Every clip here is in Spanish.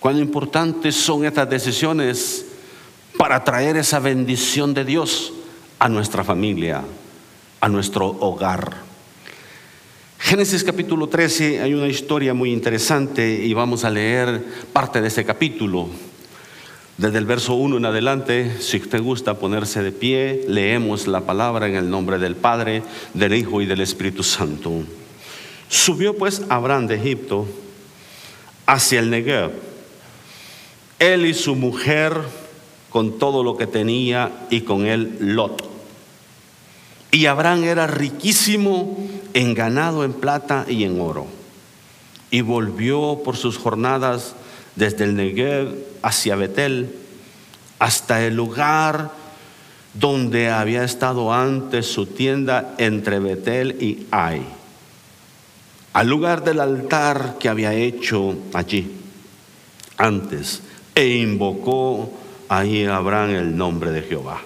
Cuán importantes son estas decisiones para traer esa bendición de Dios a nuestra familia, a nuestro hogar. Génesis capítulo 13 hay una historia muy interesante y vamos a leer parte de ese capítulo. Desde el verso 1 en adelante, si usted gusta ponerse de pie, leemos la palabra en el nombre del Padre, del Hijo y del Espíritu Santo. Subió pues Abraham de Egipto hacia el Negev, él y su mujer con todo lo que tenía y con él Lot. Y Abraham era riquísimo en ganado, en plata y en oro. Y volvió por sus jornadas desde el Negev hacia Betel, hasta el lugar donde había estado antes su tienda entre Betel y Ai, al lugar del altar que había hecho allí antes, e invocó ahí a Abraham el nombre de Jehová.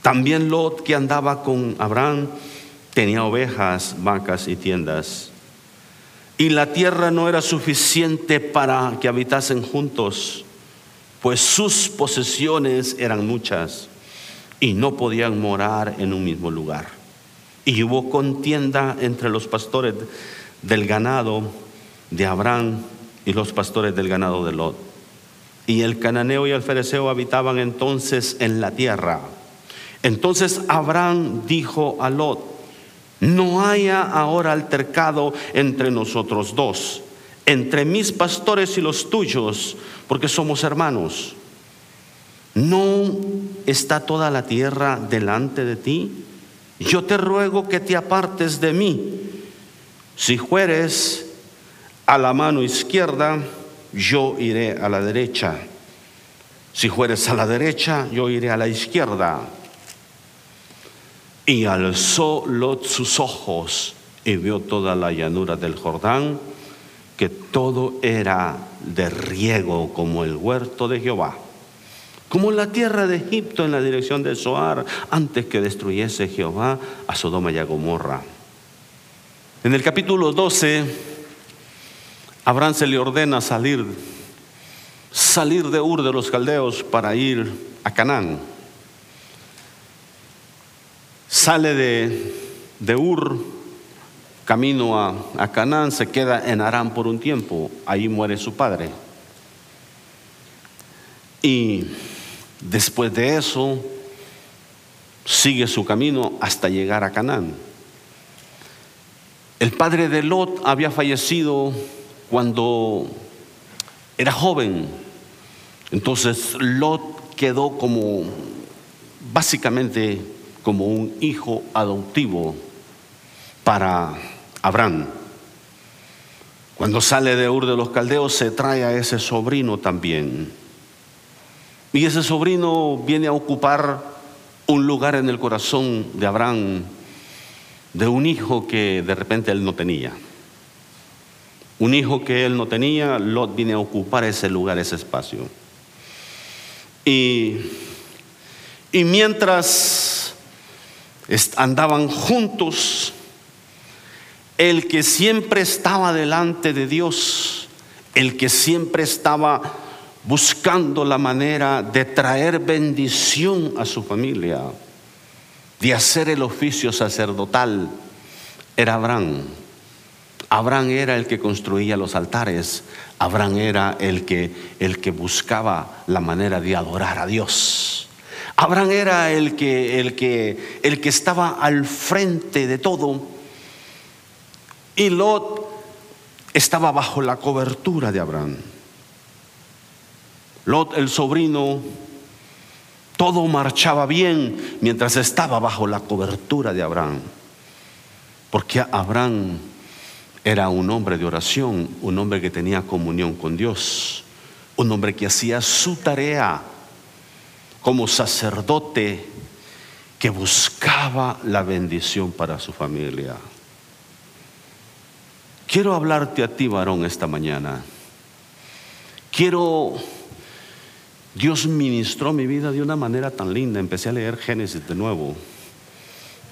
También Lot, que andaba con Abraham, tenía ovejas, vacas y tiendas. Y la tierra no era suficiente para que habitasen juntos, pues sus posesiones eran muchas y no podían morar en un mismo lugar. Y hubo contienda entre los pastores del ganado de Abraham y los pastores del ganado de Lot. Y el cananeo y el fereceo habitaban entonces en la tierra. Entonces Abraham dijo a Lot, no haya ahora altercado entre nosotros dos, entre mis pastores y los tuyos, porque somos hermanos. ¿No está toda la tierra delante de ti? Yo te ruego que te apartes de mí. Si fueres a la mano izquierda, yo iré a la derecha. Si fueres a la derecha, yo iré a la izquierda. Y alzó Lot sus ojos y vio toda la llanura del Jordán, que todo era de riego como el huerto de Jehová, como la tierra de Egipto en la dirección de Zoar, antes que destruyese Jehová a Sodoma y a Gomorra. En el capítulo 12, Abraham se le ordena salir, salir de Ur de los Caldeos para ir a Canaán sale de, Ur, camino a, a Canaán, se queda en Arán por un tiempo, ahí muere su padre. Y después de eso, sigue su camino hasta llegar a Canaán. El padre de Lot había fallecido cuando era joven. Entonces Lot quedó como básicamente como un hijo adoptivo para Abraham. Cuando sale de Ur de los Caldeos se trae a ese sobrino también. Y ese sobrino viene a ocupar un lugar en el corazón de Abraham, de un hijo que de repente él no tenía. Un hijo que él no tenía, Lot viene a ocupar ese lugar, ese espacio. Y, y mientras andaban juntos, el que siempre estaba delante de Dios, el que siempre estaba buscando la manera de traer bendición a su familia, de hacer el oficio sacerdotal, era Abraham. Abraham era el que construía los altares, Abraham era el que, el que buscaba la manera de adorar a Dios. Abraham era el que, el que, el que estaba al frente de todo. Y Lot estaba bajo la cobertura de Abraham. Lot, el sobrino, todo marchaba bien mientras estaba bajo la cobertura de Abraham. Porque Abraham era un hombre de oración, un hombre que tenía comunión con Dios, un hombre que hacía su tarea como sacerdote que buscaba la bendición para su familia. Quiero hablarte a ti, varón, esta mañana. Quiero, Dios ministró mi vida de una manera tan linda. Empecé a leer Génesis de nuevo.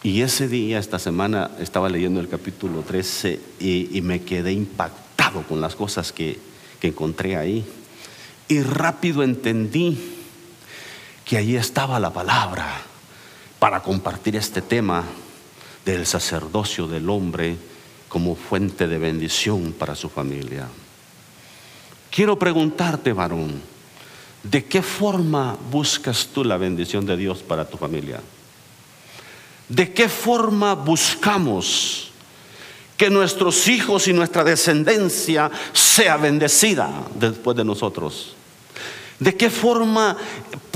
Y ese día, esta semana, estaba leyendo el capítulo 13 y, me quedé impactado con las cosas que, que encontré ahí. Y rápido entendí que allí estaba la palabra para compartir este tema del sacerdocio del hombre como fuente de bendición para su familia. Quiero preguntarte, varón, ¿de qué forma buscas tú la bendición de Dios para tu familia? ¿De qué forma buscamos que nuestros hijos y nuestra descendencia sea bendecida después de nosotros? ¿De qué forma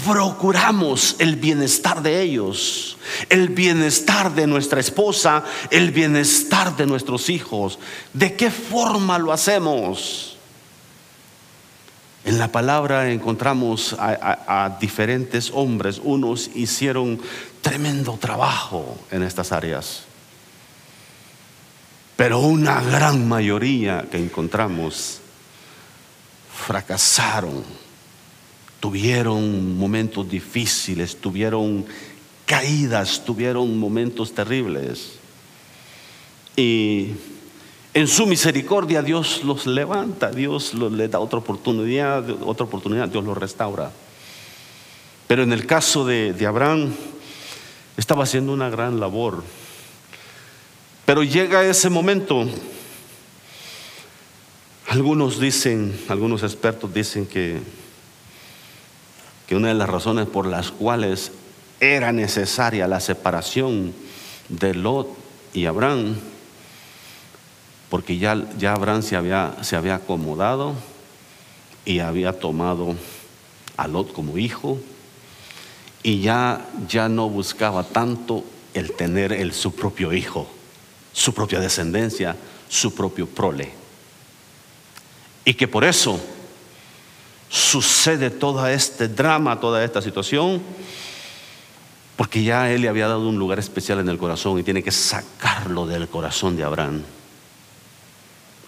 procuramos el bienestar de ellos, el bienestar de nuestra esposa, el bienestar de nuestros hijos? ¿De qué forma lo hacemos? En la palabra encontramos a, diferentes hombres, unos hicieron tremendo trabajo en estas áreas, pero una gran mayoría que encontramos fracasaron tuvieron momentos difíciles, tuvieron caídas, tuvieron momentos terribles. Y en su misericordia Dios los levanta, Dios les da otra oportunidad, otra oportunidad, Dios los restaura. Pero en el caso de, de Abraham, estaba haciendo una gran labor. Pero llega ese momento, algunos dicen, algunos expertos dicen que que una de las razones por las cuales era necesaria la separación de Lot y Abraham, porque ya, ya Abraham se había, se había acomodado y había tomado a Lot como hijo y ya, ya no buscaba tanto el tener el, su propio hijo, su propia descendencia, su propio prole. Y que por eso sucede todo este drama, toda esta situación, porque ya Él le había dado un lugar especial en el corazón y tiene que sacarlo del corazón de Abraham.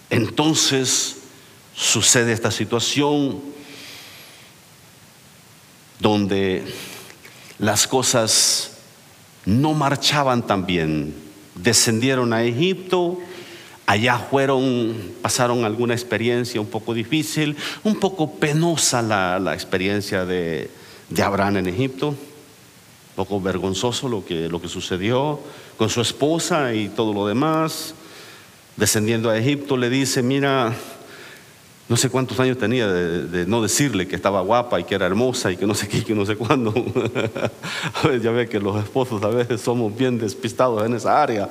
Entonces sucede esta situación donde las cosas no marchaban tan bien. Descendieron a Egipto, Allá fueron, pasaron alguna experiencia un poco difícil, un poco penosa la, experiencia de, Abraham en Egipto, un poco vergonzoso lo que, lo que sucedió con su esposa y todo lo demás. Descendiendo a Egipto le dice, mira, no sé cuántos años tenía de, no decirle que estaba guapa y que era hermosa y que no sé qué y que no sé cuándo. ya ve que los esposos a veces somos bien despistados en esa área.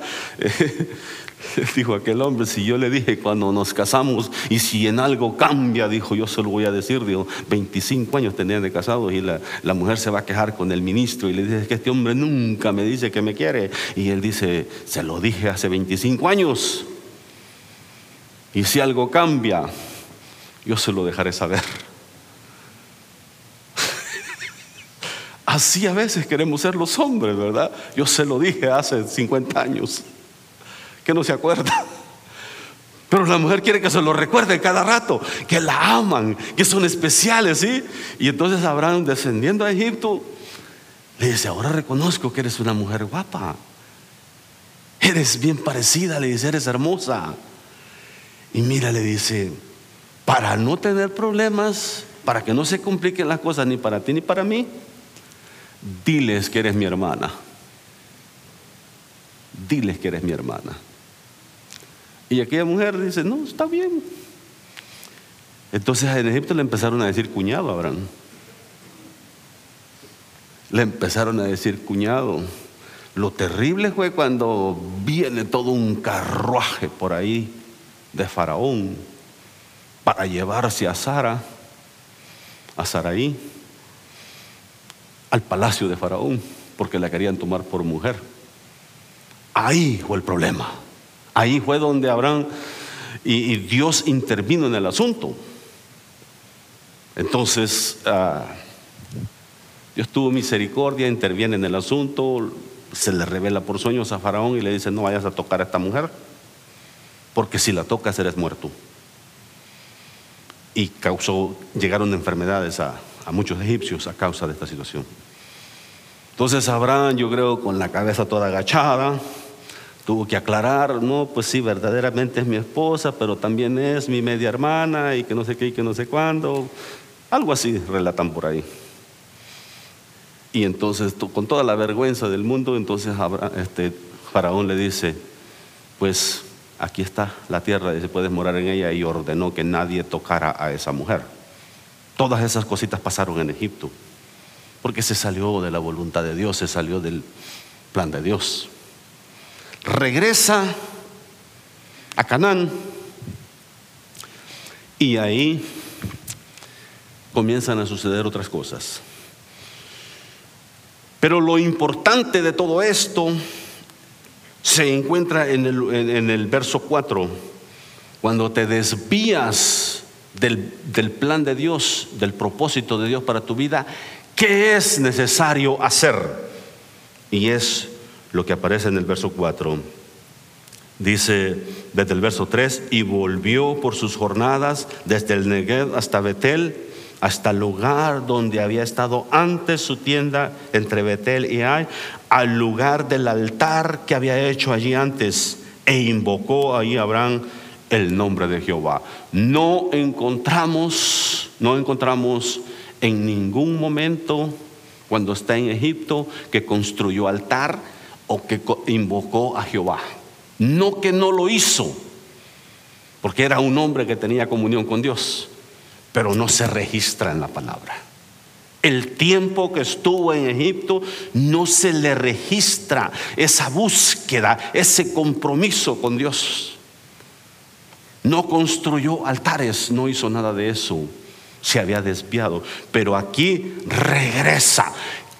Dijo aquel hombre, si yo le dije cuando nos casamos y si en algo cambia, dijo, yo se lo voy a decir, dijo, 25 años tenían de casados y la, la, mujer se va a quejar con el ministro y le dice que este hombre nunca me dice que me quiere. Y él dice, se lo dije hace 25 años. Y si algo cambia, yo se lo dejaré saber. Así a veces queremos ser los hombres, ¿verdad? Yo se lo dije hace 50 años que no se acuerda. Pero la mujer quiere que se lo recuerde cada rato, que la aman, que son especiales, ¿sí? Y entonces Abraham, descendiendo a Egipto, le dice, ahora reconozco que eres una mujer guapa. Eres bien parecida, le dice, eres hermosa. Y mira, le dice, para no tener problemas, para que no se compliquen las cosas ni para ti ni para mí, diles que eres mi hermana. Diles que eres mi hermana. Y aquella mujer dice, no, está bien. Entonces en Egipto le empezaron a decir cuñado a Abraham. Le empezaron a decir cuñado. Lo terrible fue cuando viene todo un carruaje por ahí de Faraón para llevarse a Sara, a Saraí, al palacio de Faraón, porque la querían tomar por mujer. Ahí fue el problema. Ahí fue donde Abraham y, Dios intervino en el asunto. Entonces, ah, Dios tuvo misericordia, interviene en el asunto, se le revela por sueños a Faraón y le dice, no vayas a tocar a esta mujer, porque si la tocas eres muerto. Y causó, llegaron enfermedades a, muchos egipcios a causa de esta situación. Entonces Abraham, yo creo, con la cabeza toda agachada, tuvo que aclarar, no, pues sí, verdaderamente es mi esposa, pero también es mi media hermana y que no sé qué y que no sé cuándo. Algo así relatan por ahí. Y entonces, con toda la vergüenza del mundo, entonces este, Faraón le dice, pues aquí está la tierra, y se puedes morar en ella, y ordenó que nadie tocara a esa mujer. Todas esas cositas pasaron en Egipto, porque se salió de la voluntad de Dios, se salió del plan de Dios. Regresa a Canaán y ahí comienzan a suceder otras cosas. Pero lo importante de todo esto se encuentra en el, verso 4, cuando te desvías del, del plan de Dios, del propósito de Dios para tu vida, ¿qué es necesario hacer? Y es lo que aparece en el verso 4. Dice desde el verso 3, y volvió por sus jornadas desde el Negev hasta Betel hasta el lugar donde había estado antes su tienda entre Betel y Ai, al lugar del altar que había hecho allí antes, e invocó ahí Abraham el nombre de Jehová. No encontramos, no encontramos en ningún momento cuando está en Egipto que construyó altar o que invocó a Jehová. No que no lo hizo, porque era un hombre que tenía comunión con Dios pero no se registra en la palabra. El tiempo que estuvo en Egipto no se le registra esa búsqueda, ese compromiso con Dios. No construyó altares, no hizo nada de eso. Se había desviado, pero aquí regresa.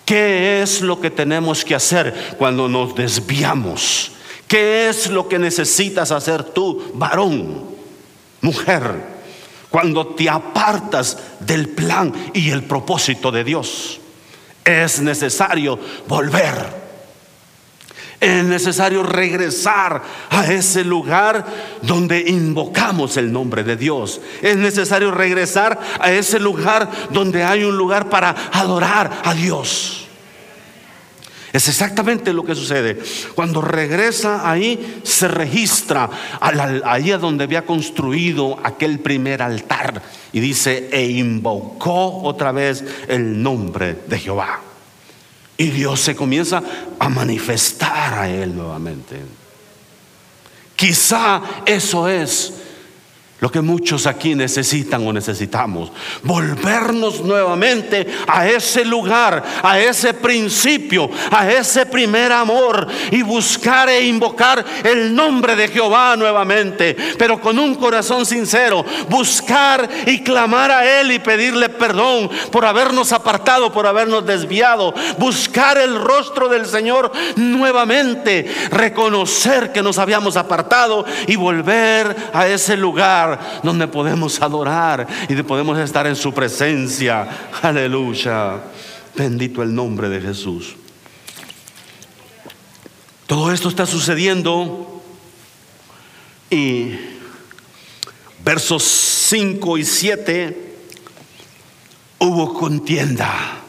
¿Qué es lo que tenemos que hacer cuando nos desviamos? ¿Qué es lo que necesitas hacer tú, varón, mujer? Cuando te apartas del plan y el propósito de Dios. Es necesario volver. Es necesario regresar a ese lugar donde invocamos el nombre de Dios. Es necesario regresar a ese lugar donde hay un lugar para adorar a Dios. Es exactamente lo que sucede. Cuando regresa ahí, se registra ahí a donde había construido aquel primer altar. Y dice, e invocó otra vez el nombre de Jehová. Y Dios se comienza a manifestar a él nuevamente. Quizá eso es lo que muchos aquí necesitan o necesitamos. Volvernos nuevamente a ese lugar, a ese principio, a ese primer amor y buscar e invocar el nombre de Jehová nuevamente, pero con un corazón sincero. Buscar y clamar a Él y pedirle perdón por habernos apartado, por habernos desviado. Buscar el rostro del Señor nuevamente. Reconocer que nos habíamos apartado y volver a ese lugar donde podemos adorar y podemos estar en su presencia. Aleluya. Bendito el nombre de Jesús. Todo esto está sucediendo y versos 5 y 7 hubo contienda,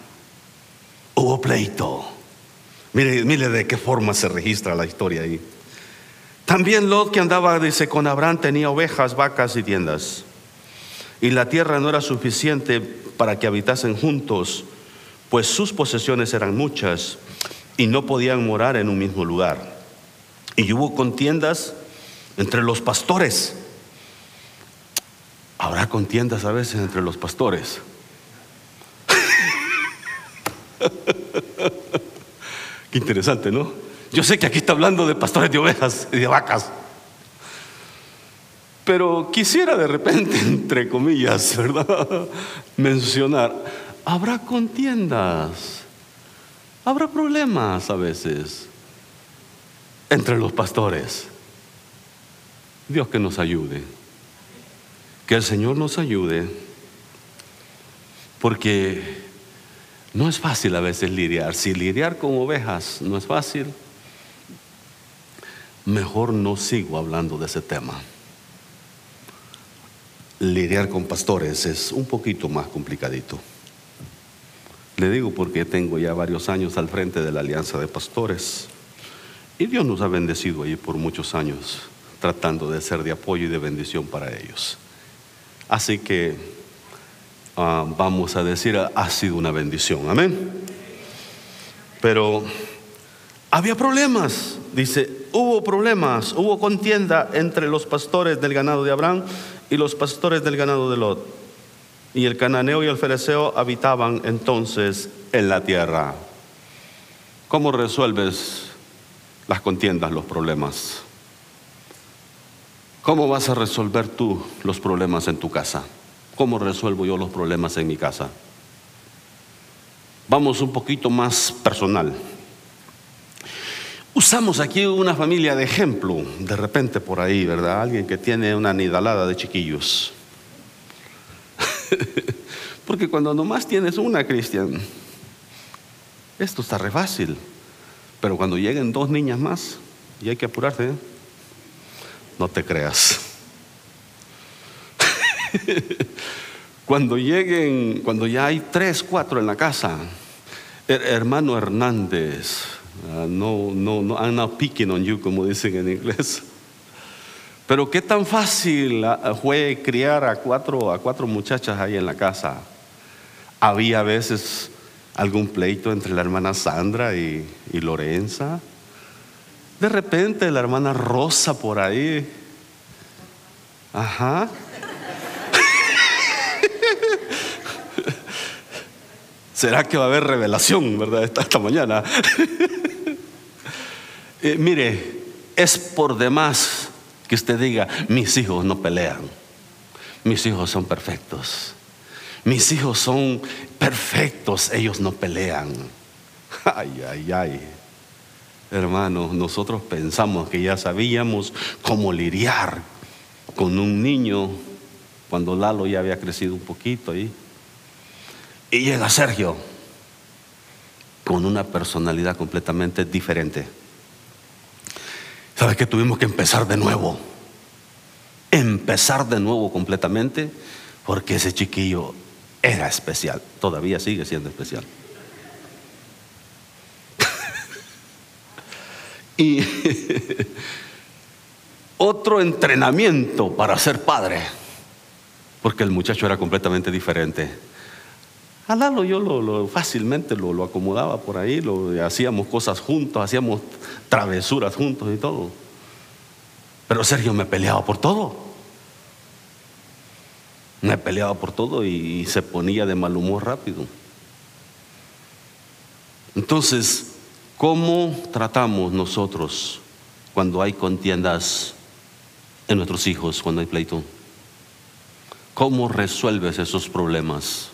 hubo pleito. Mire, mire de qué forma se registra la historia ahí. También Lot que andaba, dice, con Abraham tenía ovejas, vacas y tiendas. Y la tierra no era suficiente para que habitasen juntos, pues sus posesiones eran muchas y no podían morar en un mismo lugar. Y hubo contiendas entre los pastores. Habrá contiendas a veces entre los pastores. Qué interesante, ¿no? Yo sé que aquí está hablando de pastores de ovejas y de vacas. Pero quisiera de repente, entre comillas, ¿verdad? Mencionar, habrá contiendas, habrá problemas a veces entre los pastores. Dios que nos ayude, que el Señor nos ayude, porque no es fácil a veces lidiar. Si lidiar con ovejas no es fácil, mejor no sigo hablando de ese tema. Lidiar con pastores es un poquito más complicadito. Le digo porque tengo ya varios años al frente de la Alianza de Pastores Y Dios nos ha bendecido ahí por muchos años, tratando de ser de apoyo y de bendición para ellos. Así que ah, vamos a decir, ha sido una bendición, amén. Pero había problemas, dice, hubo problemas, hubo contienda entre los pastores del ganado de Abraham y los pastores del ganado de Lot. Y el cananeo y el fereceo habitaban entonces en la tierra. ¿Cómo resuelves las contiendas, los problemas? ¿Cómo vas a resolver tú los problemas en tu casa? ¿Cómo resuelvo yo los problemas en mi casa? Vamos un poquito más personal. Usamos aquí una familia de ejemplo, de repente por ahí, ¿verdad? Alguien que tiene una nidalada de chiquillos. Porque cuando nomás tienes una, Cristian, esto está re fácil. Pero cuando lleguen dos niñas más, y hay que apurarse, ¿eh? no te creas. cuando lleguen, cuando ya hay tres, cuatro en la casa, hermano Hernández, uh, no, no, no, I'm not picking on you, como dicen en inglés. Pero qué tan fácil uh, fue criar a cuatro, a cuatro muchachas ahí en la casa. Había a veces algún pleito entre la hermana Sandra y, y Lorenza. De repente la hermana Rosa por ahí. Ajá. ¿Será que va a haber revelación, verdad, esta, mañana? Eh, mire, es por demás que usted diga, mis hijos no pelean, mis hijos son perfectos. Mis hijos son perfectos, ellos no pelean. Ay, ay, ay. Hermanos, nosotros pensamos que ya sabíamos cómo lidiar con un niño cuando Lalo ya había crecido un poquito ahí. Y llega Sergio con una personalidad completamente diferente. ¿Sabes que tuvimos que empezar de nuevo? Empezar de nuevo completamente porque ese chiquillo era especial, todavía sigue siendo especial. y otro entrenamiento para ser padre, porque el muchacho era completamente diferente. A yo lo, fácilmente lo, lo, acomodaba por ahí, lo, hacíamos cosas juntos, hacíamos travesuras juntos y todo. Pero Sergio me peleaba por todo. Me peleaba por todo y se ponía de mal humor rápido. Entonces, ¿cómo tratamos nosotros cuando hay contiendas en nuestros hijos, cuando hay pleito? ¿Cómo resuelves esos problemas?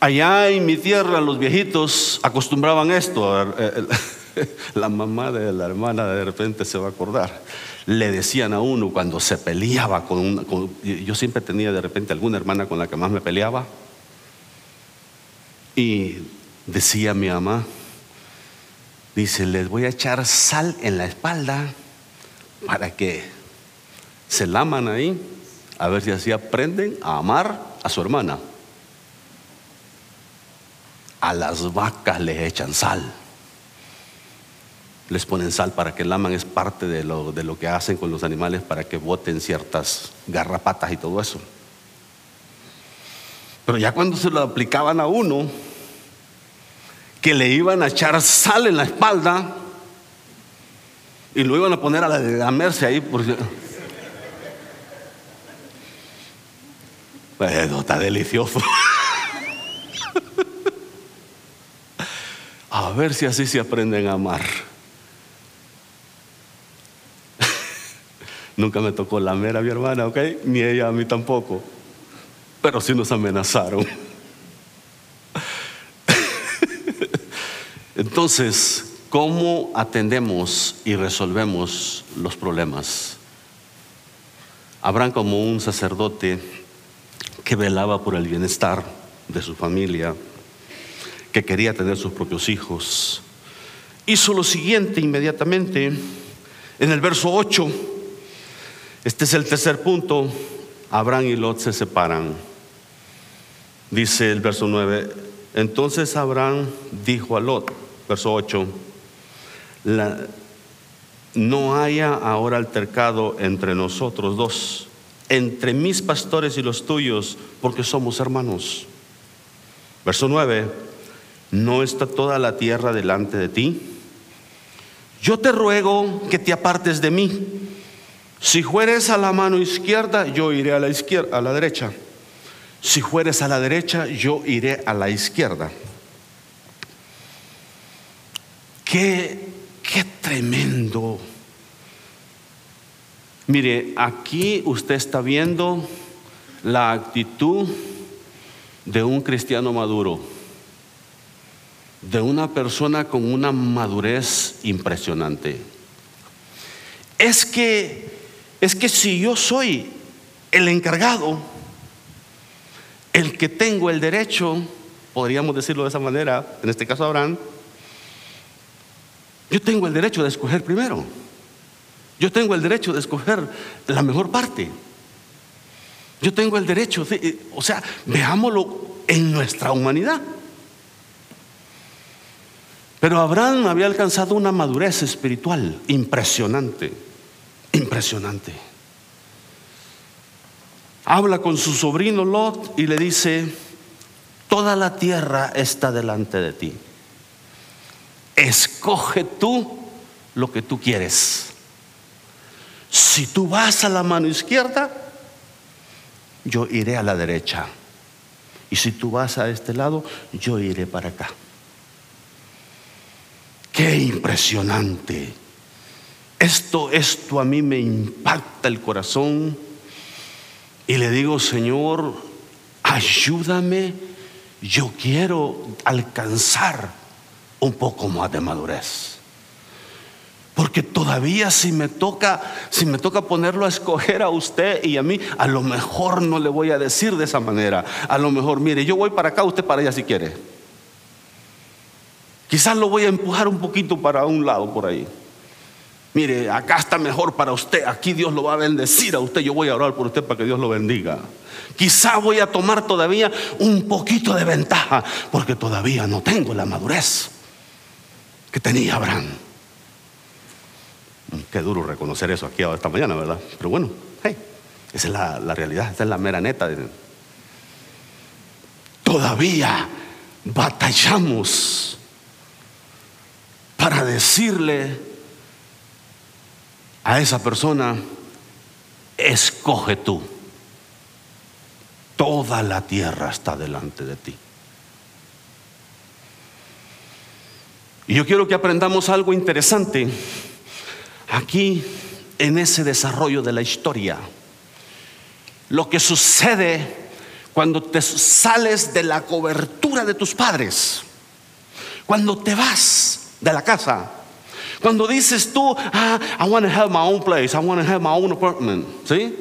Allá en mi tierra los viejitos acostumbraban esto. La mamá de la hermana de repente se va a acordar le decían a uno cuando se peleaba con, una, yo siempre tenía de repente alguna hermana con la que más me peleaba y decía mi mamá dice les voy a echar sal en la espalda para que se laman ahí a ver si así aprenden a amar a su hermana a las vacas les echan sal les ponen sal para que laman, es parte de lo, de lo que hacen con los animales para que boten ciertas garrapatas y todo eso. Pero ya cuando se lo aplicaban a uno, que le iban a echar sal en la espalda y lo iban a poner a la merce ahí por Bueno, está delicioso. a ver si así se aprenden a amar. Nunca me tocó la mera mi hermana, ¿ok? Ni ella a mí tampoco. Pero sí nos amenazaron. Entonces, ¿cómo atendemos y resolvemos los problemas? Habrán como un sacerdote que velaba por el bienestar de su familia, que quería tener sus propios hijos. Hizo lo siguiente inmediatamente en el verso 8 este es el tercer punto. Abraham y Lot se separan. Dice el verso 9. Entonces Abraham dijo a Lot, verso 8, no haya ahora altercado entre nosotros dos, entre mis pastores y los tuyos, porque somos hermanos. Verso 9, ¿no está toda la tierra delante de ti? Yo te ruego que te apartes de mí. Si fueres a la mano izquierda, yo iré a la izquierda, a la derecha. Si fueres a la derecha, yo iré a la izquierda. Qué, qué tremendo. Mire, aquí usted está viendo la actitud de un cristiano maduro, de una persona con una madurez impresionante. Es que es que si yo soy el encargado, el que tengo el derecho, podríamos decirlo de esa manera, en este caso Abraham, yo tengo el derecho de escoger primero. Yo tengo el derecho de escoger la mejor parte. Yo tengo el derecho, de, o sea, veámoslo en nuestra humanidad. Pero Abraham había alcanzado una madurez espiritual impresionante, impresionante. Habla con su sobrino Lot y le dice, toda la tierra está delante de ti escoge tú lo que tú quieres. Si tú vas a la mano izquierda, yo iré a la derecha. Y si tú vas a este lado, yo iré para acá. Qué impresionante. Esto, esto a mí me impacta el corazón. Y le digo, Señor, ayúdame. Yo quiero alcanzar un poco más de madurez. Porque todavía si me toca, si me toca ponerlo a escoger a usted y a mí, a lo mejor no le voy a decir de esa manera. A lo mejor, mire, yo voy para acá, usted para allá si quiere. Quizás lo voy a empujar un poquito para un lado por ahí. Mire, acá está mejor para usted, aquí Dios lo va a bendecir a usted, yo voy a orar por usted para que Dios lo bendiga. Quizá voy a tomar todavía un poquito de ventaja, porque todavía no tengo la madurez que tenía Abraham. Qué duro reconocer eso aquí esta mañana, ¿verdad? Pero bueno, esa es la, la realidad, esa es la mera neta. Todavía batallamos para decirle a esa persona, escoge tú. Toda la tierra está delante de ti. Y yo quiero que aprendamos algo interesante aquí en ese desarrollo de la historia. Lo que sucede cuando te sales de la cobertura de tus padres, cuando te vas de la casa, cuando dices tú, ah, I want to have my own place, I want to have my own apartment, ¿sí?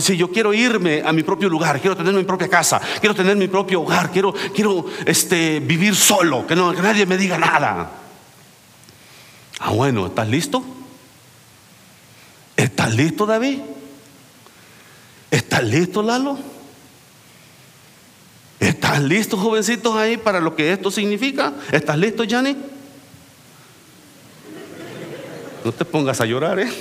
Si yo quiero irme a mi propio lugar, quiero tener mi propia casa, quiero tener mi propio hogar, quiero, quiero este, vivir solo, que, no, que nadie me diga nada. Ah, bueno, ¿estás listo? ¿Estás listo, David? ¿Estás listo, Lalo? ¿Estás listo, jovencitos, ahí para lo que esto significa? ¿Estás listo, Yanni? No te pongas a llorar, ¿eh?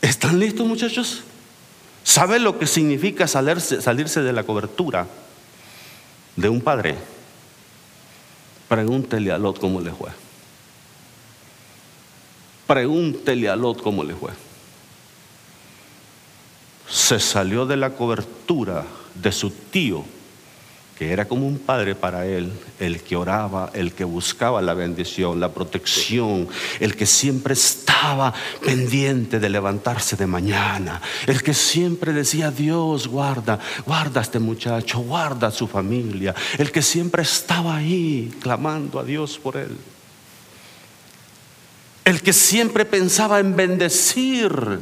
¿Están listos, muchachos? ¿Saben lo que significa salirse, salirse de la cobertura? de un padre, pregúntele a Lot cómo le fue. Pregúntele a Lot cómo le fue. Se salió de la cobertura de su tío que era como un padre para él, el que oraba, el que buscaba la bendición, la protección, el que siempre estaba pendiente de levantarse de mañana, el que siempre decía, Dios guarda, guarda a este muchacho, guarda a su familia, el que siempre estaba ahí clamando a Dios por él, el que siempre pensaba en bendecir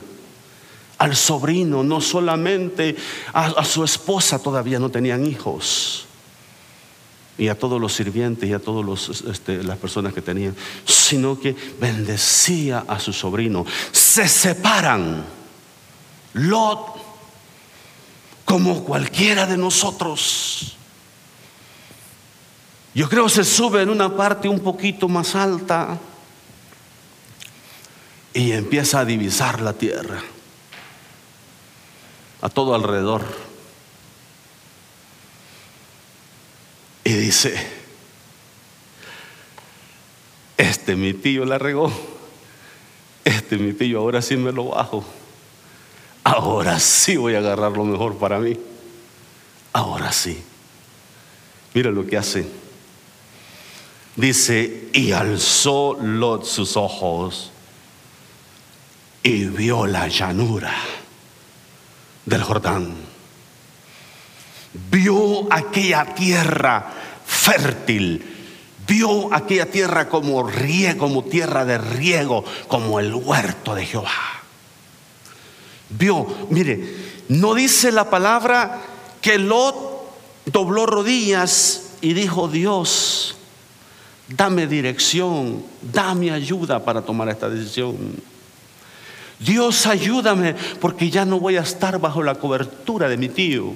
al sobrino, no solamente a, su esposa, todavía no tenían hijos y a todos los sirvientes y a todas este, las personas que tenían, sino que bendecía a su sobrino. Se separan. Lot, como cualquiera de nosotros, Yo creo se sube en una parte un poquito más alta y empieza a divisar la tierra a todo alrededor. Y dice, este mi tío la regó, este mi tío ahora sí me lo bajo, ahora sí voy a agarrar lo mejor para mí, ahora sí. Mira lo que hace. Dice, y alzó Lot sus ojos y vio la llanura del Jordán. Vio aquella tierra fértil, vio aquella tierra como riego, como tierra de riego, como el huerto de Jehová. Vio, mire, no dice la palabra que Lot dobló rodillas y dijo, Dios, dame dirección, dame ayuda para tomar esta decisión. Dios ayúdame porque ya no voy a estar bajo la cobertura de mi tío,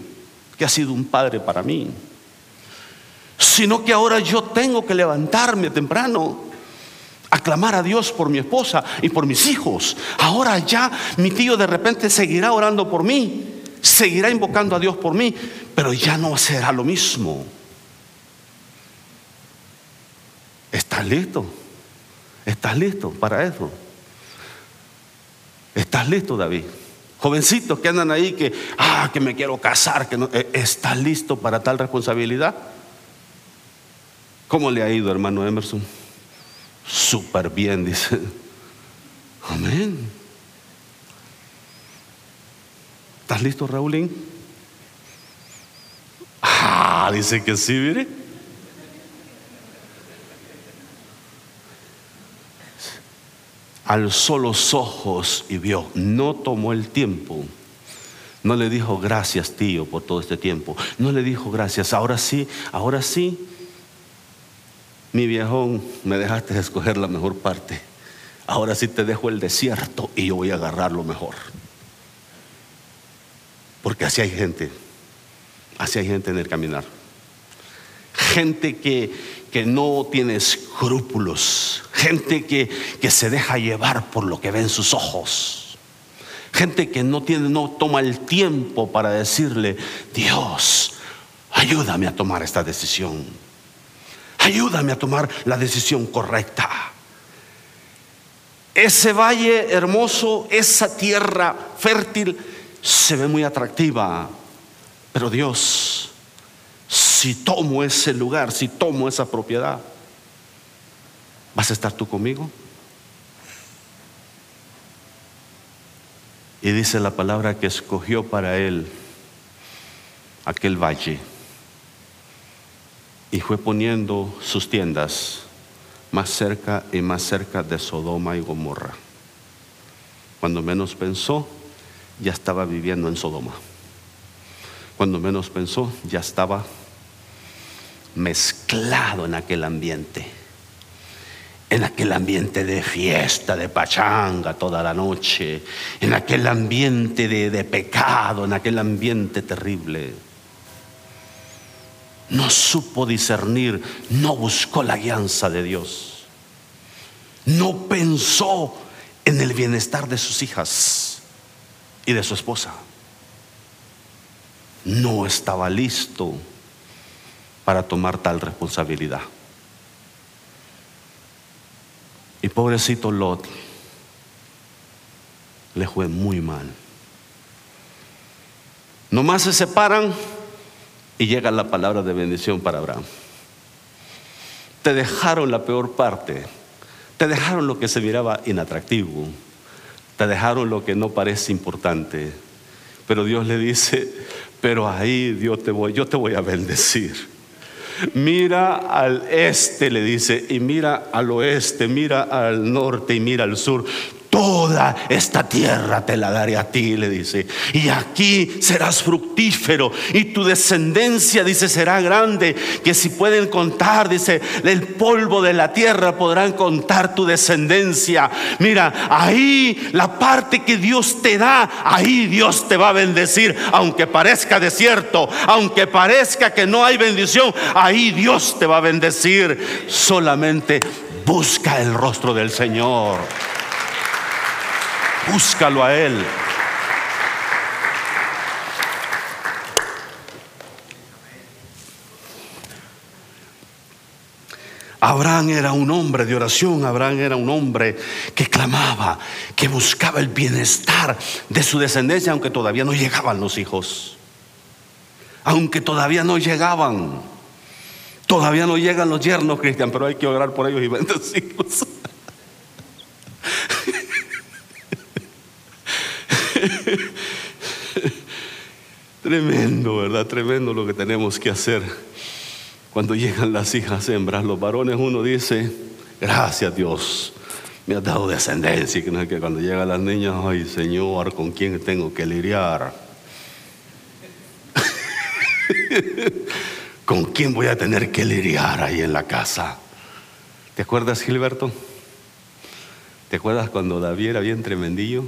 que ha sido un padre para mí. Sino que ahora yo tengo que levantarme temprano, aclamar a Dios por mi esposa y por mis hijos. Ahora ya mi tío de repente seguirá orando por mí, seguirá invocando a Dios por mí, pero ya no será lo mismo. ¿Estás listo? ¿Estás listo para eso? ¿Estás listo, David? Jovencitos que andan ahí que, ah, que me quiero casar, que no, eh, ¿estás listo para tal responsabilidad? ¿Cómo le ha ido, hermano Emerson? Súper bien, dice. Amén. ¿Estás listo, Raúlín? Ah, dice que sí, mire. alzó los ojos y vio, no tomó el tiempo. No le dijo gracias tío por todo este tiempo. No le dijo gracias, ahora sí, ahora sí. Mi viejón, me dejaste escoger la mejor parte. Ahora sí te dejo el desierto y yo voy a agarrar lo mejor. Porque así hay gente, así hay gente en el caminar. Gente que, que no tiene escrúpulos, gente que, que se deja llevar por lo que ven sus ojos, gente que no, tiene, no toma el tiempo para decirle, Dios, ayúdame a tomar esta decisión, ayúdame a tomar la decisión correcta. Ese valle hermoso, esa tierra fértil, se ve muy atractiva, pero Dios si tomo ese lugar, si tomo esa propiedad, ¿vas a estar tú conmigo? Y dice la palabra que escogió para él aquel valle y fue poniendo sus tiendas más cerca y más cerca de Sodoma y Gomorra. Cuando menos pensó, ya estaba viviendo en Sodoma. Cuando menos pensó, ya estaba mezclado en aquel ambiente, en aquel ambiente de fiesta, de pachanga toda la noche, en aquel ambiente de, pecado, en aquel ambiente terrible. No supo discernir, no buscó la guianza de Dios, no pensó en el bienestar de sus hijas y de su esposa. No estaba listo para tomar tal responsabilidad. Y pobrecito Lot le fue muy mal. Nomás se separan y llega la palabra de bendición para Abraham. Te dejaron la peor parte, te dejaron lo que se miraba inatractivo, te dejaron lo que no parece importante. Pero Dios le dice, pero ahí Dios te voy, yo te voy a bendecir. Mira al este, le dice, y mira al oeste, mira al norte y mira al sur. Toda esta tierra te la daré a ti, le dice. Y aquí serás fructífero. Y tu descendencia, dice, será grande. Que si pueden contar, dice, el polvo de la tierra podrán contar tu descendencia. Mira, ahí la parte que Dios te da, ahí Dios te va a bendecir. Aunque parezca desierto, aunque parezca que no hay bendición, ahí Dios te va a bendecir. Solamente busca el rostro del Señor. Búscalo a Él. Abraham era un hombre de oración, Abraham era un hombre que clamaba, que buscaba el bienestar de su descendencia, aunque todavía no llegaban los hijos, aunque todavía no llegaban, todavía no llegan los yernos, Cristian, pero hay que orar por ellos y bendecirlos. Tremendo, ¿verdad? Tremendo lo que tenemos que hacer. Cuando llegan las hijas hembras, los varones, uno dice, gracias Dios, me has dado descendencia. Y que cuando llegan las niñas, ay Señor, ¿con quién tengo que lidiar? ¿Con quién voy a tener que lidiar ahí en la casa? ¿Te acuerdas, Gilberto? ¿Te acuerdas cuando David era bien tremendillo?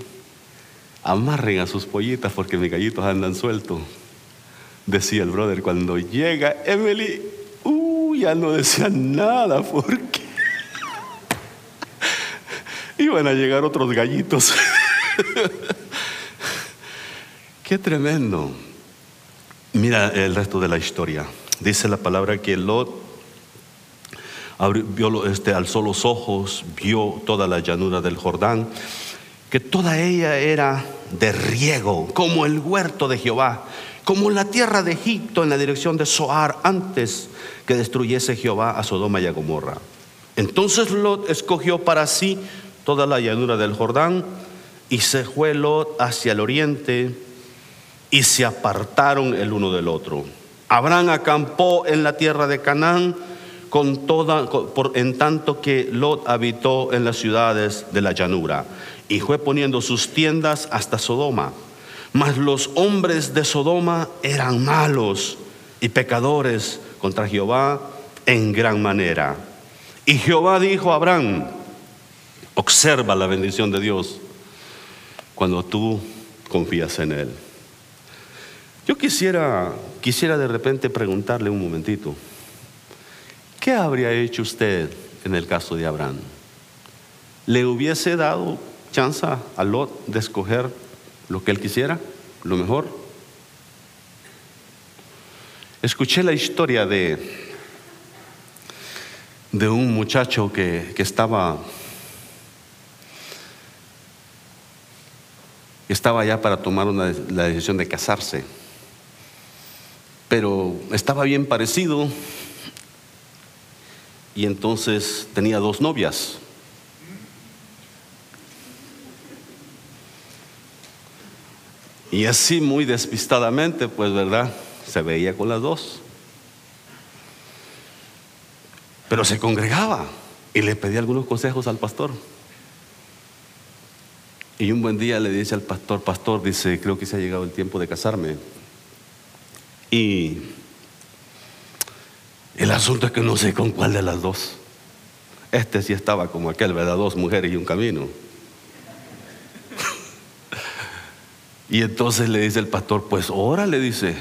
Amarren a sus pollitas porque mis gallitos andan sueltos. Decía el brother, cuando llega Emily, uh, ya no decía nada porque iban a llegar otros gallitos. Qué tremendo. Mira el resto de la historia. Dice la palabra que Lot este, alzó los ojos, vio toda la llanura del Jordán que toda ella era de riego, como el huerto de Jehová, como la tierra de Egipto en la dirección de Soar antes que destruyese Jehová a Sodoma y a Gomorra. Entonces Lot escogió para sí toda la llanura del Jordán y se fue Lot hacia el oriente y se apartaron el uno del otro. Abraham acampó en la tierra de Canaán con toda, por, en tanto que Lot habitó en las ciudades de la llanura y fue poniendo sus tiendas hasta Sodoma. Mas los hombres de Sodoma eran malos y pecadores contra Jehová en gran manera. Y Jehová dijo a Abraham, observa la bendición de Dios cuando tú confías en Él. Yo quisiera, quisiera de repente preguntarle un momentito, ¿qué habría hecho usted en el caso de Abraham? ¿Le hubiese dado chance a Lot de escoger lo que él quisiera, lo mejor. Escuché la historia de, de un muchacho que, que estaba, estaba ya para tomar una, la decisión de casarse, pero estaba bien parecido y entonces tenía dos novias. Y así muy despistadamente, pues verdad, se veía con las dos. Pero se congregaba y le pedía algunos consejos al pastor. Y un buen día le dice al pastor, pastor, dice, creo que se ha llegado el tiempo de casarme. Y el asunto es que no sé con cuál de las dos. Este sí estaba como aquel, ¿verdad? Dos mujeres y un camino. Y entonces le dice el pastor, pues ora, le dice,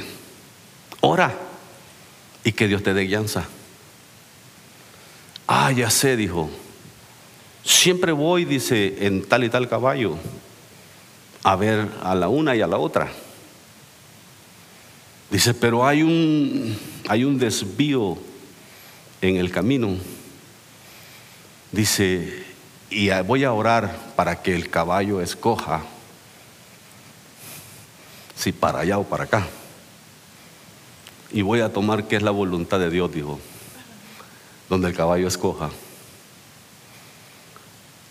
ora y que Dios te dé guianza. Ah, ya sé, dijo. Siempre voy, dice, en tal y tal caballo, a ver a la una y a la otra. Dice, pero hay un, hay un desvío en el camino. Dice, y voy a orar para que el caballo escoja si para allá o para acá. Y voy a tomar que es la voluntad de Dios, dijo, donde el caballo escoja.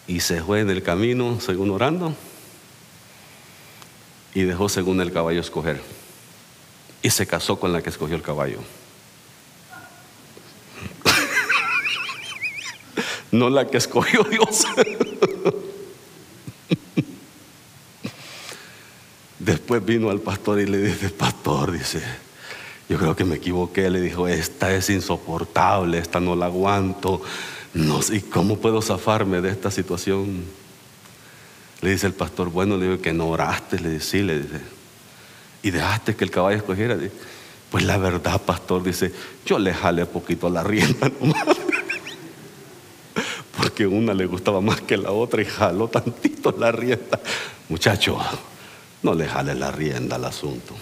Y se fue en el camino según orando y dejó según el caballo escoger. Y se casó con la que escogió el caballo. no la que escogió Dios. Después vino al pastor y le dice, pastor, dice, yo creo que me equivoqué. Le dijo, esta es insoportable, esta no la aguanto. No sé, ¿y cómo puedo zafarme de esta situación? Le dice el pastor, bueno, le digo que no oraste, le dice, sí, le dice, y dejaste que el caballo escogiera. Pues la verdad, pastor, dice, yo le jalé poquito la rienda nomás. Porque una le gustaba más que la otra y jaló tantito la rienda. Muchacho, no le jale la rienda al asunto.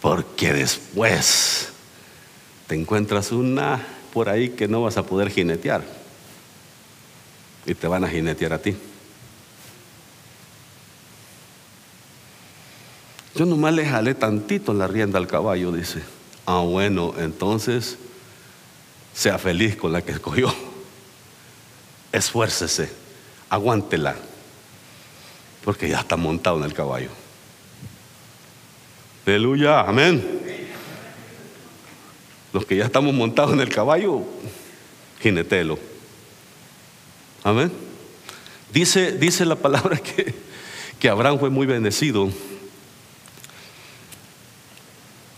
Porque después te encuentras una por ahí que no vas a poder jinetear. Y te van a jinetear a ti. Yo nomás le jalé tantito la rienda al caballo, dice. Ah, bueno, entonces sea feliz con la que escogió. Esfuércese, aguántela, porque ya está montado en el caballo. Aleluya, amén. Los que ya estamos montados en el caballo, jinetelo. Amén. Dice, dice la palabra que, que Abraham fue muy bendecido.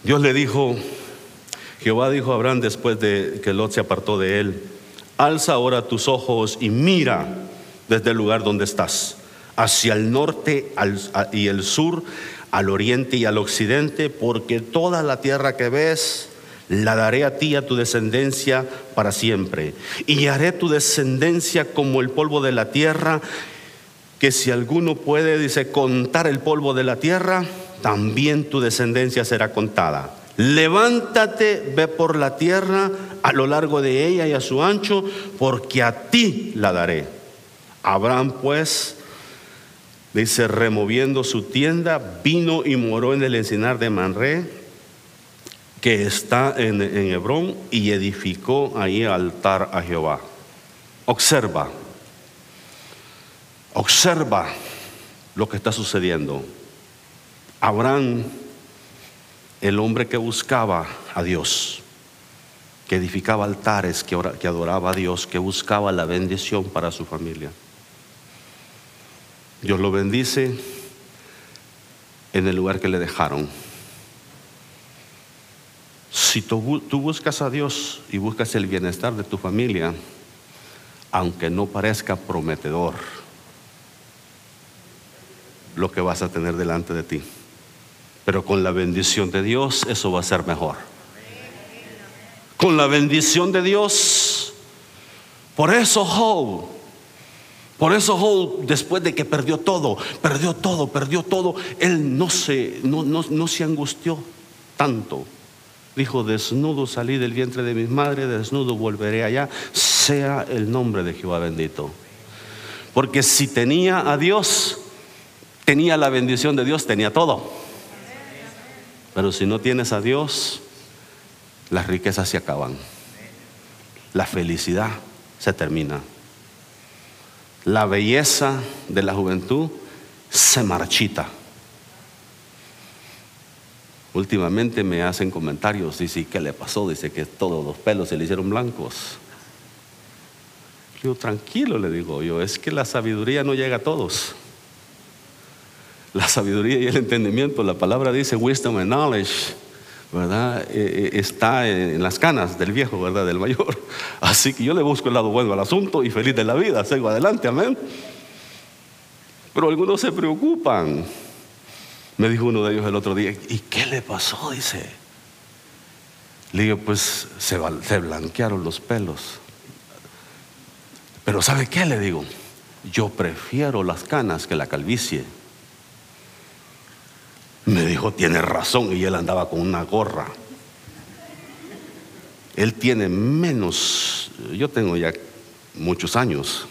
Dios le dijo, Jehová dijo a Abraham después de que Lot se apartó de él, alza ahora tus ojos y mira desde el lugar donde estás, hacia el norte y el sur, al oriente y al occidente, porque toda la tierra que ves la daré a ti y a tu descendencia para siempre. Y haré tu descendencia como el polvo de la tierra, que si alguno puede, dice, contar el polvo de la tierra, también tu descendencia será contada. Levántate, ve por la tierra a lo largo de ella y a su ancho, porque a ti la daré. Abraham pues Dice, removiendo su tienda, vino y moró en el encinar de Manré, que está en, Hebrón, y edificó ahí altar a Jehová. Observa, observa lo que está sucediendo. Abraham, el hombre que buscaba a Dios, que edificaba altares, que adoraba a Dios, que buscaba la bendición para su familia. Dios lo bendice en el lugar que le dejaron. Si tú, buscas a Dios y buscas el bienestar de tu familia, aunque no parezca prometedor lo que vas a tener delante de ti, pero con la bendición de Dios eso va a ser mejor. Con la bendición de Dios, por eso Job por eso Job, después de que perdió todo, perdió todo, perdió todo, él no se, no, no, se angustió tanto. Dijo, desnudo salí del vientre de mi madre, desnudo volveré allá, sea el nombre de Jehová bendito. Porque si tenía a Dios, tenía la bendición de Dios, tenía todo. Pero si no tienes a Dios, las riquezas se acaban. La felicidad se termina la belleza de la juventud se marchita. Últimamente me hacen comentarios, dice, ¿qué le pasó? Dice que todos los pelos se le hicieron blancos. Yo, tranquilo, le digo yo, es que la sabiduría no llega a todos. La sabiduría y el entendimiento, la palabra dice wisdom and knowledge ¿verdad? Eh, eh, está en las canas del viejo, ¿verdad? Del mayor. Así que yo le busco el lado bueno al asunto y feliz de la vida, sigo adelante, amén. Pero algunos se preocupan. Me dijo uno de ellos el otro día, ¿y qué le pasó? Dice. Le digo, pues se, se blanquearon los pelos. Pero ¿sabe qué? Le digo, yo prefiero las canas que la calvicie. Me dijo, tiene razón, y él andaba con una gorra. Él tiene menos, yo tengo ya muchos años,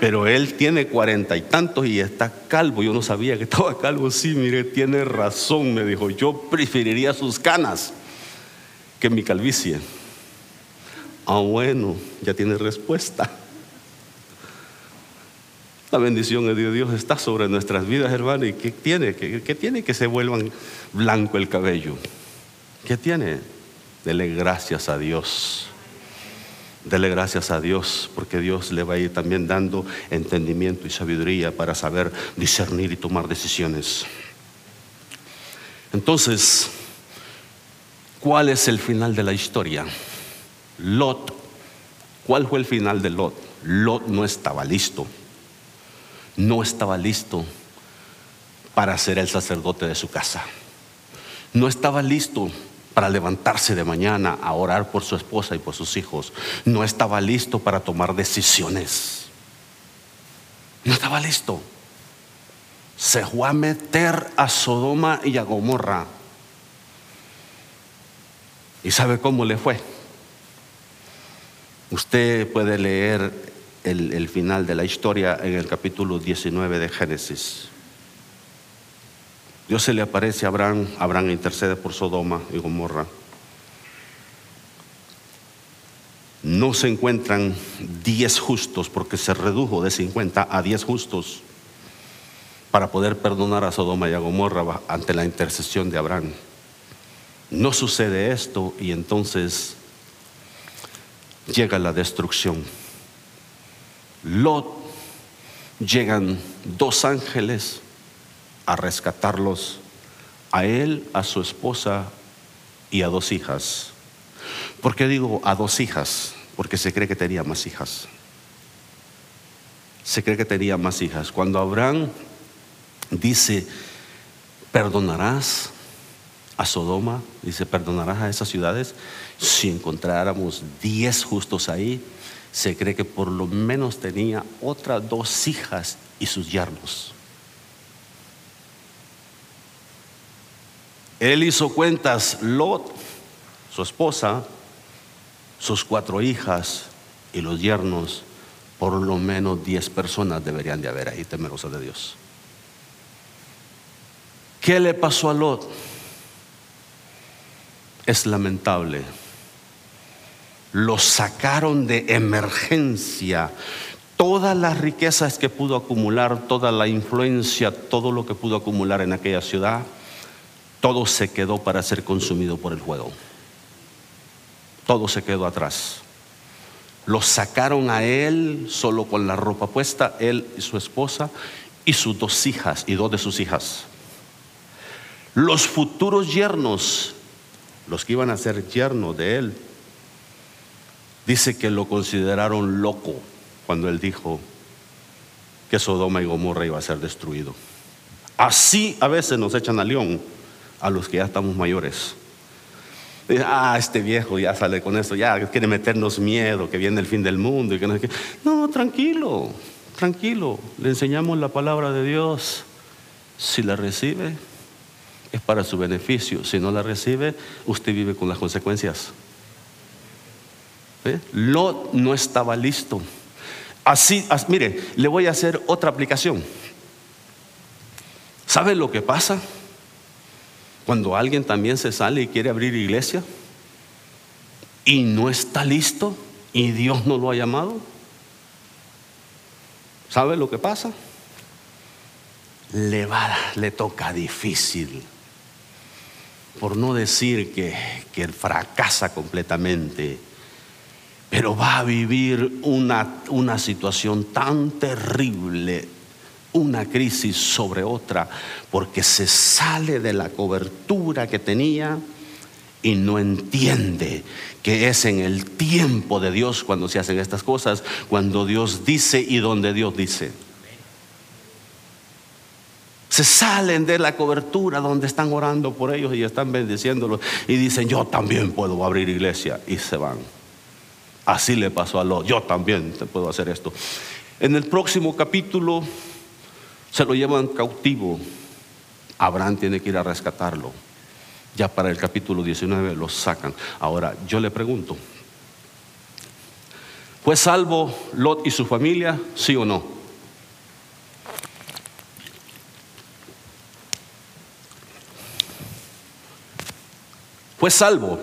pero él tiene cuarenta y tantos y está calvo. Yo no sabía que estaba calvo. Sí, mire, tiene razón, me dijo. Yo preferiría sus canas que mi calvicie. Ah, bueno, ya tiene respuesta. La bendición de Dios está sobre nuestras vidas, hermano. ¿Y qué tiene? ¿Qué, tiene que se vuelvan blanco el cabello? ¿Qué tiene? Dele gracias a Dios. Dele gracias a Dios, porque Dios le va a ir también dando entendimiento y sabiduría para saber discernir y tomar decisiones. Entonces, ¿cuál es el final de la historia? Lot. ¿Cuál fue el final de Lot? Lot no estaba listo. No estaba listo para ser el sacerdote de su casa. No estaba listo para levantarse de mañana a orar por su esposa y por sus hijos. No estaba listo para tomar decisiones. No estaba listo. Se fue a meter a Sodoma y a Gomorra. ¿Y sabe cómo le fue? Usted puede leer el, final de la historia en el capítulo 19 de Génesis. Dios se le aparece a Abraham, Abraham intercede por Sodoma y Gomorra. No se encuentran diez justos porque se redujo de 50 a 10 justos para poder perdonar a Sodoma y a Gomorra ante la intercesión de Abraham. No sucede esto y entonces llega la destrucción. Lot, llegan dos ángeles a rescatarlos a él, a su esposa y a dos hijas. ¿Por qué digo a dos hijas? Porque se cree que tenía más hijas. Se cree que tenía más hijas. Cuando Abraham dice, perdonarás a Sodoma, dice, perdonarás a esas ciudades, si encontráramos diez justos ahí, se cree que por lo menos tenía otras dos hijas y sus yernos. Él hizo cuentas, Lot, su esposa, sus cuatro hijas y los yernos, por lo menos diez personas deberían de haber ahí temerosas de Dios. ¿Qué le pasó a Lot? Es lamentable. Lo sacaron de emergencia. Todas las riquezas que pudo acumular, toda la influencia, todo lo que pudo acumular en aquella ciudad, todo se quedó para ser consumido por el fuego. Todo se quedó atrás. Lo sacaron a él solo con la ropa puesta, él y su esposa y sus dos hijas y dos de sus hijas. Los futuros yernos, los que iban a ser yernos de él, dice que lo consideraron loco cuando él dijo que Sodoma y Gomorra iba a ser destruido. Así a veces nos echan a león a los que ya estamos mayores. Ah, este viejo ya sale con eso, ya quiere meternos miedo, que viene el fin del mundo No, tranquilo, tranquilo. Le enseñamos la palabra de Dios. Si la recibe, es para su beneficio. Si no la recibe, usted vive con las consecuencias. Lot no estaba listo. Así, así, mire, le voy a hacer otra aplicación. ¿Sabe lo que pasa? Cuando alguien también se sale y quiere abrir iglesia y no está listo y Dios no lo ha llamado, ¿sabe lo que pasa? Le va, le toca difícil. Por no decir que, que fracasa completamente pero va a vivir una, una, situación tan terrible una crisis sobre otra, porque se sale de la cobertura que tenía y no entiende que es en el tiempo de Dios cuando se hacen estas cosas, cuando Dios dice y donde Dios dice. Se salen de la cobertura donde están orando por ellos y están bendiciéndolos y dicen, yo también puedo abrir iglesia y se van. Así le pasó a Lot, yo también te puedo hacer esto. En el próximo capítulo se lo llevan cautivo. Abraham tiene que ir a rescatarlo. Ya para el capítulo 19 lo sacan. Ahora, yo le pregunto, ¿fue salvo Lot y su familia? ¿Sí o no? ¿Fue salvo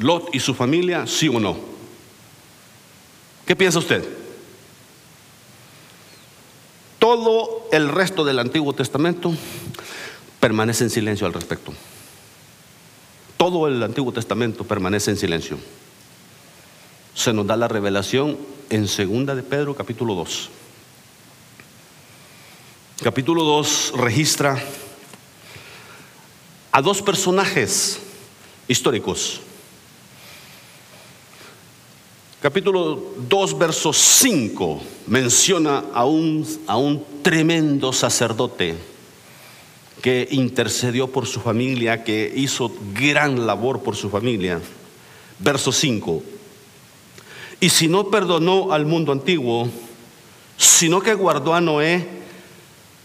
Lot y su familia? ¿Sí o no? ¿Qué piensa usted? Todo el resto del Antiguo Testamento permanece en silencio al respecto. Todo el Antiguo Testamento permanece en silencio. se nos da la revelación en segunda de Pedro capítulo 2. Capítulo 2 registra a dos personajes históricos. Capítulo 2, verso 5 menciona a un, a un tremendo sacerdote que intercedió por su familia, que hizo gran labor por su familia. Verso 5. Y si no perdonó al mundo antiguo, sino que guardó a Noé,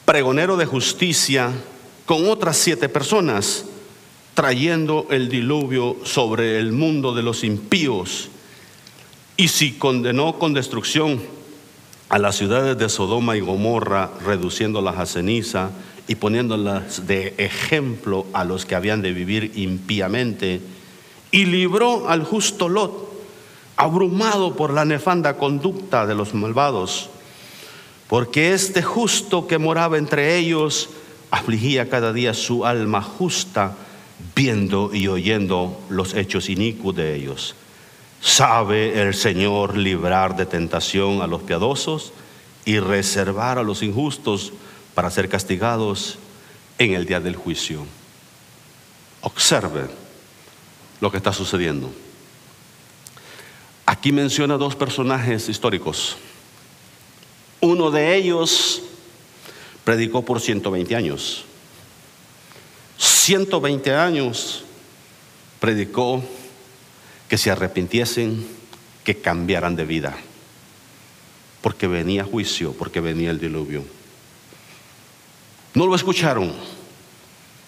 pregonero de justicia, con otras siete personas, trayendo el diluvio sobre el mundo de los impíos. Y si condenó con destrucción a las ciudades de Sodoma y Gomorra, reduciéndolas a ceniza y poniéndolas de ejemplo a los que habían de vivir impíamente, y libró al justo Lot, abrumado por la nefanda conducta de los malvados, porque este justo que moraba entre ellos afligía cada día su alma justa, viendo y oyendo los hechos inicuos de ellos. Sabe el Señor librar de tentación a los piadosos y reservar a los injustos para ser castigados en el día del juicio. Observe lo que está sucediendo. Aquí menciona dos personajes históricos. Uno de ellos predicó por 120 años. 120 años predicó que se arrepintiesen, que cambiaran de vida, porque venía juicio, porque venía el diluvio. No lo escucharon,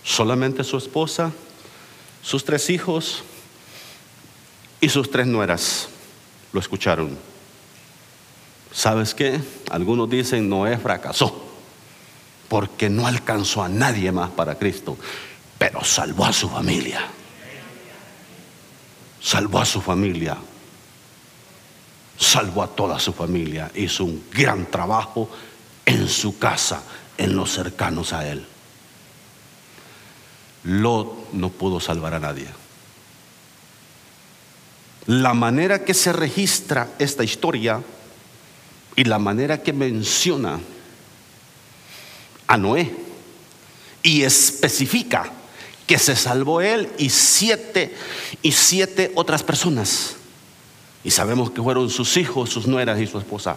solamente su esposa, sus tres hijos y sus tres nueras lo escucharon. ¿Sabes qué? Algunos dicen Noé fracasó porque no alcanzó a nadie más para Cristo, pero salvó a su familia. Salvó a su familia. Salvó a toda su familia. Hizo un gran trabajo en su casa, en los cercanos a él. Lot no pudo salvar a nadie. La manera que se registra esta historia y la manera que menciona a Noé y especifica que se salvó él y siete y siete otras personas. Y sabemos que fueron sus hijos, sus nueras y su esposa.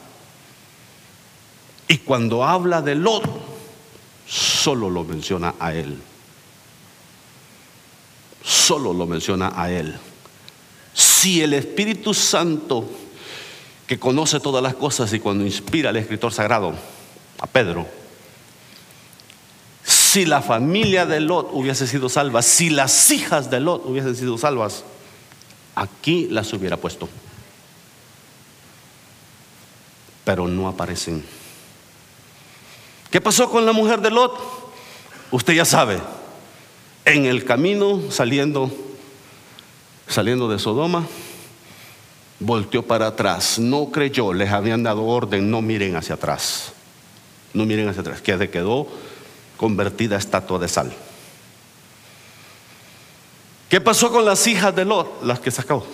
Y cuando habla de Lot, solo lo menciona a él. Solo lo menciona a él. Si el Espíritu Santo, que conoce todas las cosas y cuando inspira al escritor sagrado, a Pedro, si la familia de Lot hubiese sido salva, si las hijas de Lot hubiesen sido salvas, aquí las hubiera puesto. Pero no aparecen. ¿Qué pasó con la mujer de Lot? Usted ya sabe. En el camino saliendo saliendo de Sodoma, volteó para atrás, no creyó, les habían dado orden, no miren hacia atrás. No miren hacia atrás, que se quedó convertida estatua de sal. ¿Qué pasó con las hijas de Lot, las que sacó?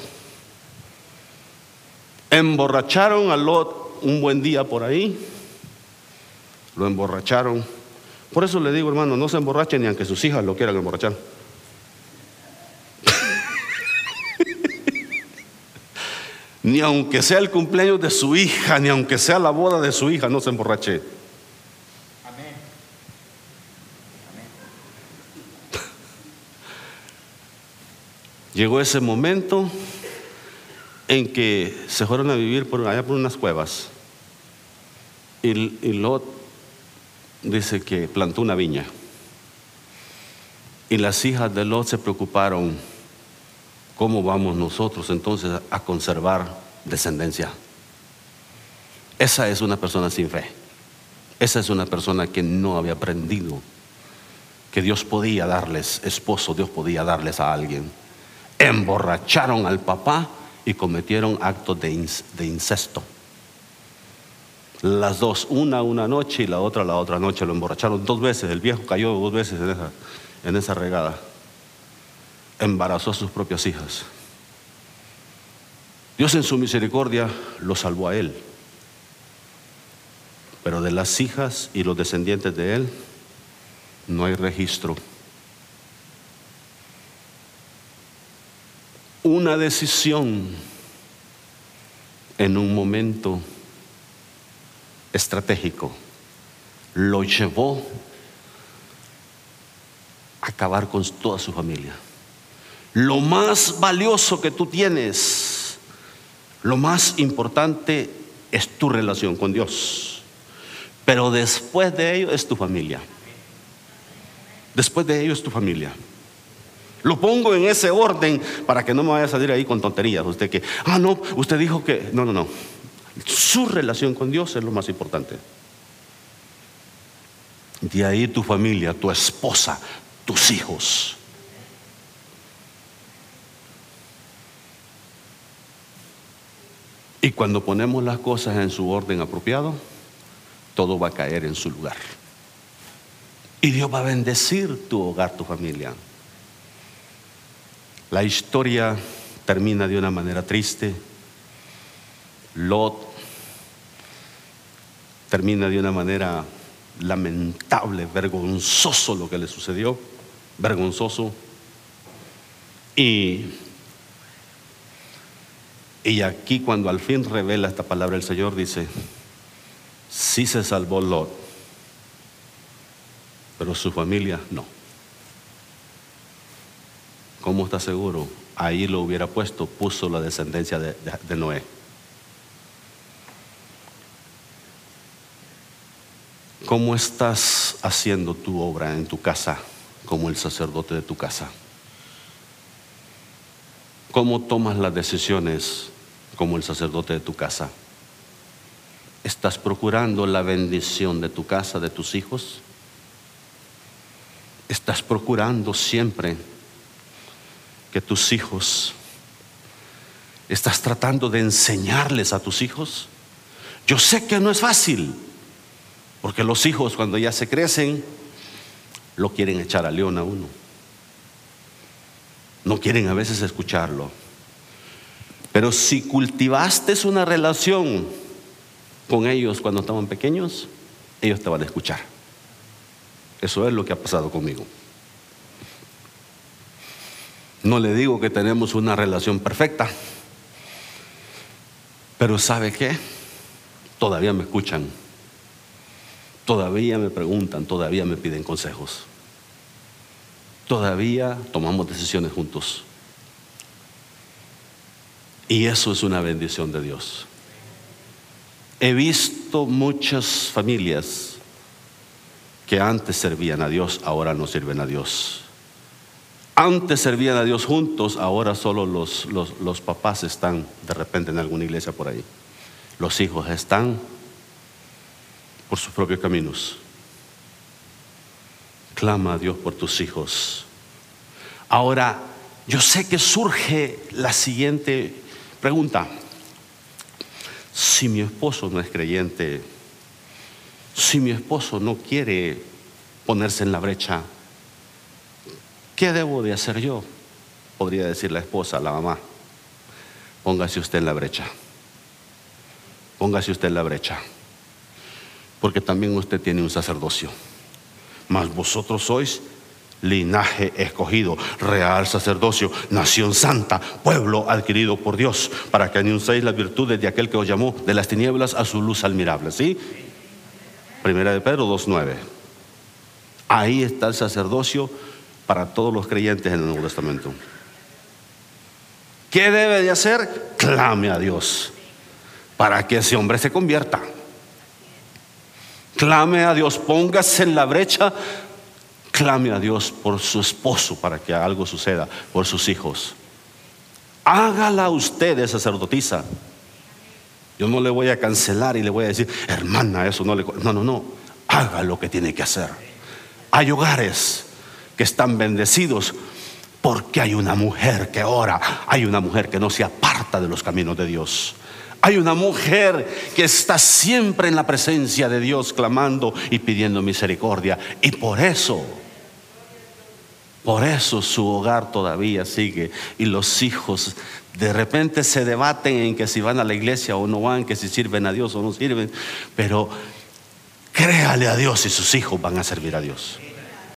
Emborracharon a Lot un buen día por ahí, lo emborracharon. Por eso le digo, hermano, no se emborrachen ni aunque sus hijas lo quieran emborrachar. ni aunque sea el cumpleaños de su hija, ni aunque sea la boda de su hija, no se emborrache. Llegó ese momento en que se fueron a vivir por allá por unas cuevas. Y, y Lot dice que plantó una viña. Y las hijas de Lot se preocuparon, ¿cómo vamos nosotros entonces a conservar descendencia? Esa es una persona sin fe. Esa es una persona que no había aprendido que Dios podía darles esposo, Dios podía darles a alguien emborracharon al papá y cometieron actos de, incesto. Las dos, una una noche y la otra la otra noche, lo emborracharon dos veces. El viejo cayó dos veces en esa, en esa regada. Embarazó a sus propias hijas. Dios en su misericordia lo salvó a él. Pero de las hijas y los descendientes de él no hay registro. Una decisión en un momento estratégico lo llevó a acabar con toda su familia. Lo más valioso que tú tienes, lo más importante es tu relación con Dios. Pero después de ello es tu familia. Después de ello es tu familia. Lo pongo en ese orden para que no me vaya a salir ahí con tonterías. Usted que, ah, no, usted dijo que, no, no, no. Su relación con Dios es lo más importante. De ahí tu familia, tu esposa, tus hijos. Y cuando ponemos las cosas en su orden apropiado, todo va a caer en su lugar. Y Dios va a bendecir tu hogar, tu familia. La historia termina de una manera triste. Lot termina de una manera lamentable, vergonzoso lo que le sucedió, vergonzoso. Y, y aquí cuando al fin revela esta palabra el Señor dice, sí se salvó Lot, pero su familia no. ¿Cómo está seguro? Ahí lo hubiera puesto, puso la descendencia de, de Noé. ¿Cómo estás haciendo tu obra en tu casa como el sacerdote de tu casa? ¿Cómo tomas las decisiones como el sacerdote de tu casa? ¿Estás procurando la bendición de tu casa, de tus hijos? ¿Estás procurando siempre que tus hijos, estás tratando de enseñarles a tus hijos? Yo sé que no es fácil. Porque los hijos cuando ya se crecen, lo quieren echar a león a uno. No quieren a veces escucharlo. Pero si cultivaste una relación con ellos cuando estaban pequeños, ellos te van a escuchar. Eso es lo que ha pasado conmigo. No le digo que tenemos una relación perfecta, pero ¿sabe qué? Todavía me escuchan todavía me preguntan, todavía me piden consejos. Todavía tomamos decisiones juntos. Y eso es una bendición de Dios. He visto muchas familias que antes servían a Dios, ahora no sirven a Dios. Antes servían a Dios juntos, ahora solo los, los, papás están de repente en alguna iglesia por ahí. Los hijos están por sus propios caminos. Clama a Dios por tus hijos. Ahora, yo sé que surge la siguiente pregunta. Si mi esposo no es creyente, si mi esposo no quiere ponerse en la brecha, ¿qué debo de hacer yo? Podría decir la esposa, la mamá. Póngase usted en la brecha. Póngase usted en la brecha porque también usted tiene un sacerdocio. Mas vosotros sois linaje escogido, real sacerdocio, nación santa, pueblo adquirido por Dios, para que anunciéis las virtudes de aquel que os llamó de las tinieblas a su luz admirable. ¿Sí? Primera de Pedro 2.9. Ahí está el sacerdocio para todos los creyentes en el Nuevo Testamento. ¿Qué debe de hacer? Clame a Dios para que ese hombre se convierta. Clame a Dios, póngase en la brecha, clame a Dios por su esposo para que algo suceda, por sus hijos. Hágala usted, sacerdotisa. Yo no le voy a cancelar y le voy a decir, hermana, eso no le... No, no, no. Haga lo que tiene que hacer. Hay hogares que están bendecidos porque hay una mujer que ora, hay una mujer que no se aparta de los caminos de Dios. Hay una mujer que está siempre en la presencia de Dios clamando y pidiendo misericordia. Y por eso Por eso su hogar todavía sigue y los hijos de repente se debaten en que si van a la iglesia o no van, que si sirven a Dios o no sirven, pero créale a Dios y sus hijos van a servir a Dios.